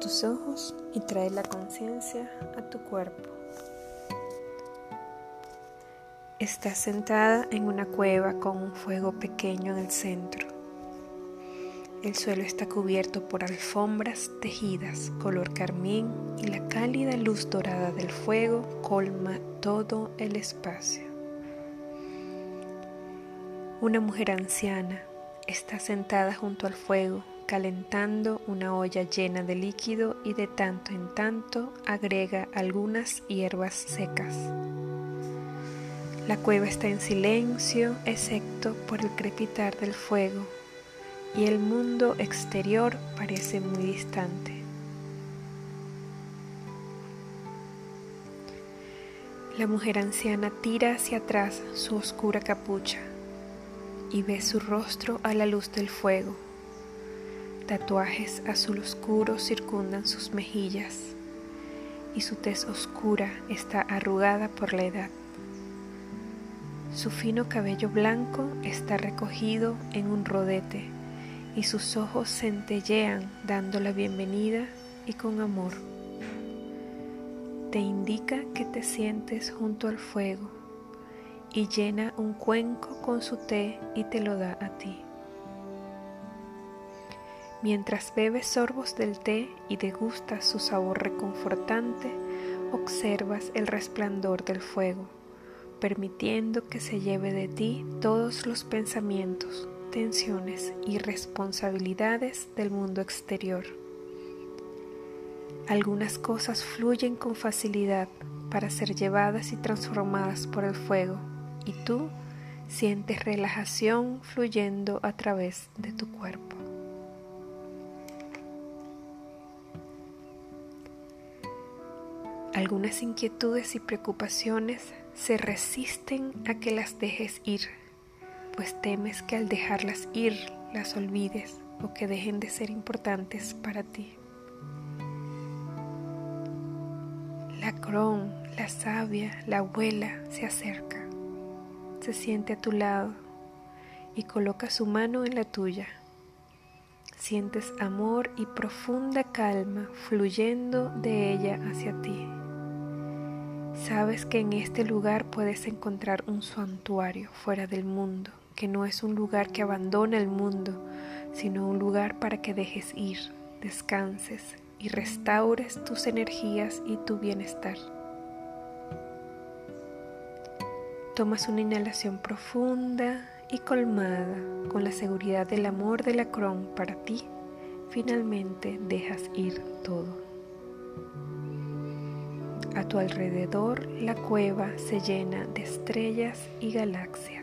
Tus ojos y trae la conciencia a tu cuerpo. Estás sentada en una cueva con un fuego pequeño en el centro. El suelo está cubierto por alfombras tejidas color carmín y la cálida luz dorada del fuego colma todo el espacio. Una mujer anciana está sentada junto al fuego calentando una olla llena de líquido y de tanto en tanto agrega algunas hierbas secas. La cueva está en silencio excepto por el crepitar del fuego y el mundo exterior parece muy distante. La mujer anciana tira hacia atrás su oscura capucha y ve su rostro a la luz del fuego. Tatuajes azul oscuro circundan sus mejillas y su tez oscura está arrugada por la edad. Su fino cabello blanco está recogido en un rodete y sus ojos centellean dando la bienvenida y con amor. Te indica que te sientes junto al fuego y llena un cuenco con su té y te lo da a ti. Mientras bebes sorbos del té y degustas su sabor reconfortante, observas el resplandor del fuego, permitiendo que se lleve de ti todos los pensamientos, tensiones y responsabilidades del mundo exterior. Algunas cosas fluyen con facilidad para ser llevadas y transformadas por el fuego y tú sientes relajación fluyendo a través de tu cuerpo. Algunas inquietudes y preocupaciones se resisten a que las dejes ir pues temes que al dejarlas ir las olvides o que dejen de ser importantes para ti. La cron, la sabia, la abuela se acerca, se siente a tu lado y coloca su mano en la tuya. Sientes amor y profunda calma fluyendo de ella hacia ti. Sabes que en este lugar puedes encontrar un santuario fuera del mundo que no es un lugar que abandona el mundo, sino un lugar para que dejes ir, descanses y restaures tus energías y tu bienestar. Tomas una inhalación profunda y colmada con la seguridad del amor de la Cron para ti. Finalmente dejas ir todo. Tu alrededor la cueva se llena de estrellas y galaxias.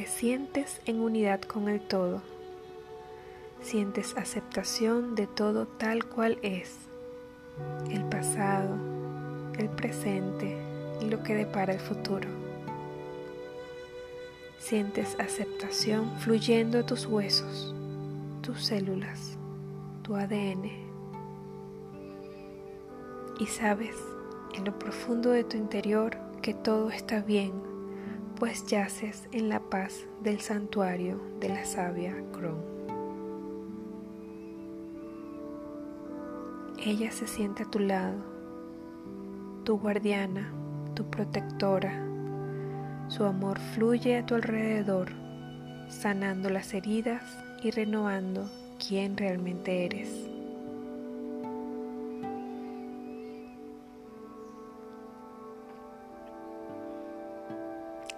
te sientes en unidad con el todo. Sientes aceptación de todo tal cual es, el pasado, el presente y lo que depara el futuro. Sientes aceptación fluyendo a tus huesos, tus células, tu ADN. Y sabes en lo profundo de tu interior que todo está bien pues yaces en la paz del santuario de la sabia Cron. Ella se siente a tu lado, tu guardiana, tu protectora. Su amor fluye a tu alrededor, sanando las heridas y renovando quién realmente eres.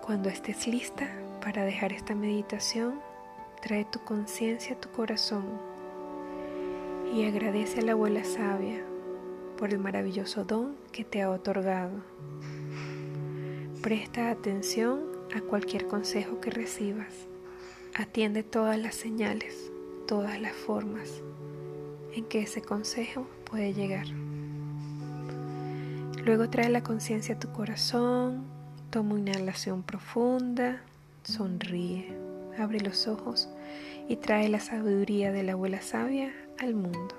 Cuando estés lista para dejar esta meditación, trae tu conciencia a tu corazón y agradece a la abuela sabia por el maravilloso don que te ha otorgado. Presta atención a cualquier consejo que recibas. Atiende todas las señales, todas las formas en que ese consejo puede llegar. Luego trae la conciencia a tu corazón, Toma una inhalación profunda, sonríe, abre los ojos y trae la sabiduría de la abuela sabia al mundo.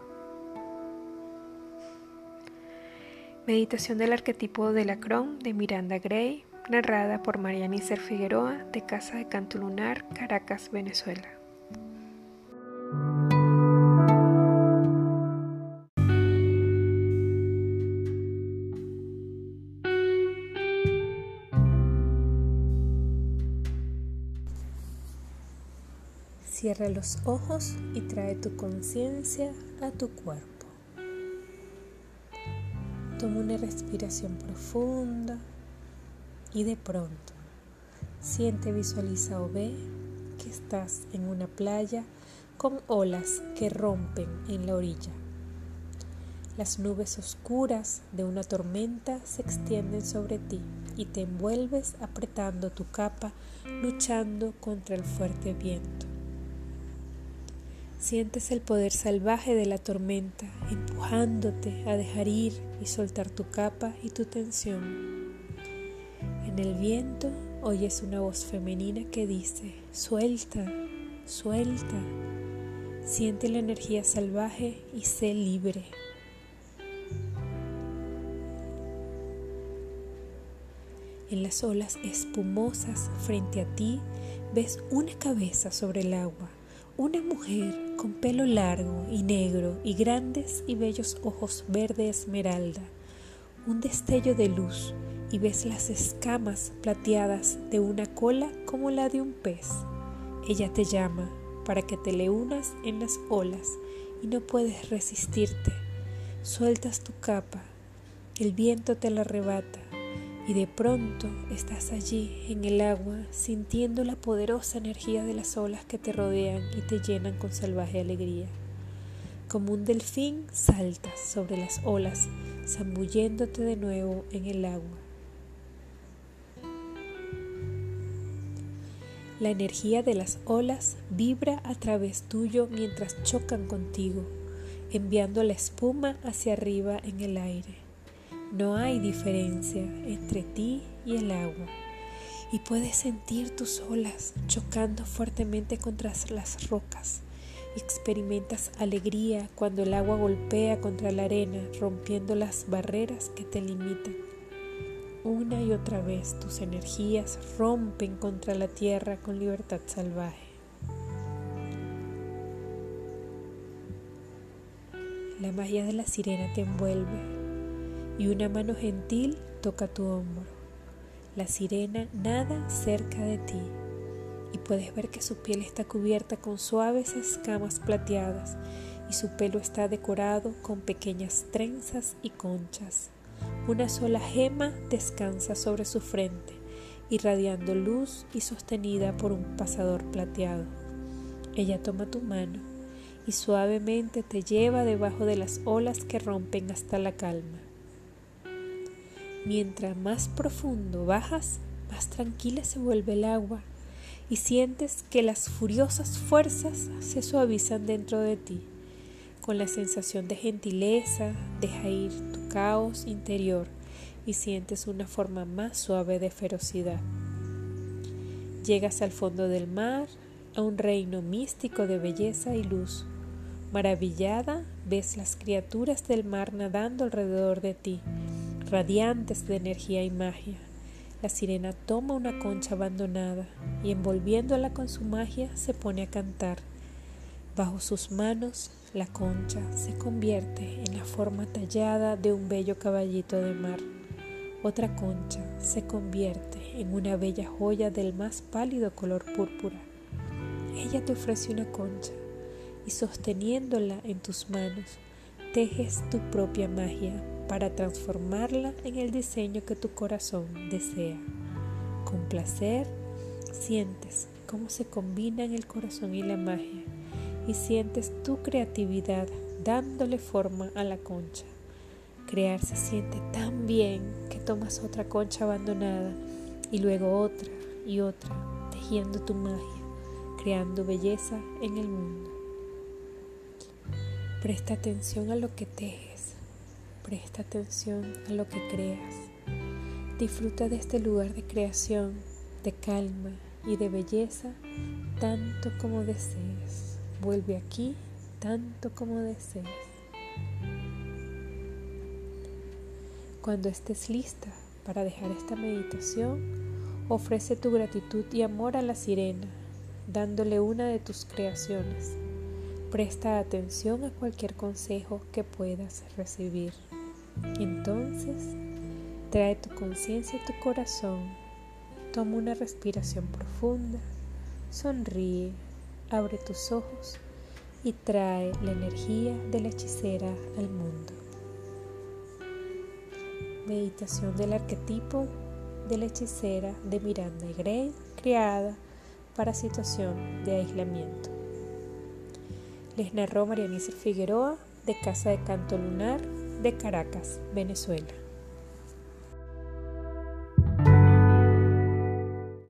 Meditación del arquetipo de la Cron de Miranda Gray, narrada por Mariana Iser Figueroa de Casa de Canto Lunar, Caracas, Venezuela. Cierra los ojos y trae tu conciencia a tu cuerpo. Toma una respiración profunda y de pronto siente, visualiza o ve que estás en una playa con olas que rompen en la orilla. Las nubes oscuras de una tormenta se extienden sobre ti y te envuelves apretando tu capa, luchando contra el fuerte viento. Sientes el poder salvaje de la tormenta empujándote a dejar ir y soltar tu capa y tu tensión. En el viento oyes una voz femenina que dice, suelta, suelta. Siente la energía salvaje y sé libre. En las olas espumosas frente a ti ves una cabeza sobre el agua, una mujer con pelo largo y negro y grandes y bellos ojos verde esmeralda, un destello de luz y ves las escamas plateadas de una cola como la de un pez. Ella te llama para que te le unas en las olas y no puedes resistirte. Sueltas tu capa, el viento te la arrebata y de pronto estás allí en el agua sintiendo la poderosa energía de las olas que te rodean y te llenan con salvaje alegría. Como un delfín saltas sobre las olas, zambulléndote de nuevo en el agua. La energía de las olas vibra a través tuyo mientras chocan contigo, enviando la espuma hacia arriba en el aire. No hay diferencia entre ti y el agua y puedes sentir tus olas chocando fuertemente contra las rocas. Experimentas alegría cuando el agua golpea contra la arena, rompiendo las barreras que te limitan. Una y otra vez tus energías rompen contra la tierra con libertad salvaje. La magia de la sirena te envuelve y una mano gentil toca tu hombro. La sirena nada cerca de ti y puedes ver que su piel está cubierta con suaves escamas plateadas y su pelo está decorado con pequeñas trenzas y conchas. Una sola gema descansa sobre su frente, irradiando luz y sostenida por un pasador plateado. Ella toma tu mano y suavemente te lleva debajo de las olas que rompen hasta la calma. Mientras más profundo bajas, más tranquila se vuelve el agua y sientes que las furiosas fuerzas se suavizan dentro de ti. Con la sensación de gentileza, deja ir tu caos interior y sientes una forma más suave de ferocidad. Llegas al fondo del mar, a un reino místico de belleza y luz. Maravillada, ves las criaturas del mar nadando alrededor de ti radiantes de energía y magia. La sirena toma una concha abandonada y envolviéndola con su magia se pone a cantar. Bajo sus manos la concha se convierte en la forma tallada de un bello caballito de mar. Otra concha se convierte en una bella joya del más pálido color púrpura. Ella te ofrece una concha y sosteniéndola en tus manos, tejes tu propia magia para transformarla en el diseño que tu corazón desea. Con placer sientes cómo se combinan el corazón y la magia y sientes tu creatividad dándole forma a la concha. Crear se siente tan bien que tomas otra concha abandonada y luego otra y otra, tejiendo tu magia, creando belleza en el mundo. Presta atención a lo que tejes Presta atención a lo que creas. Disfruta de este lugar de creación, de calma y de belleza tanto como desees. Vuelve aquí tanto como desees. Cuando estés lista para dejar esta meditación, ofrece tu gratitud y amor a la sirena, dándole una de tus creaciones. Presta atención a cualquier consejo que puedas recibir. Entonces, trae tu conciencia a tu corazón, toma una respiración profunda, sonríe, abre tus ojos y trae la energía de la hechicera al mundo. Meditación del arquetipo de la hechicera de Miranda Gray, creada para situación de aislamiento. Les narró Marianice Figueroa de Casa de Canto Lunar de Caracas, Venezuela.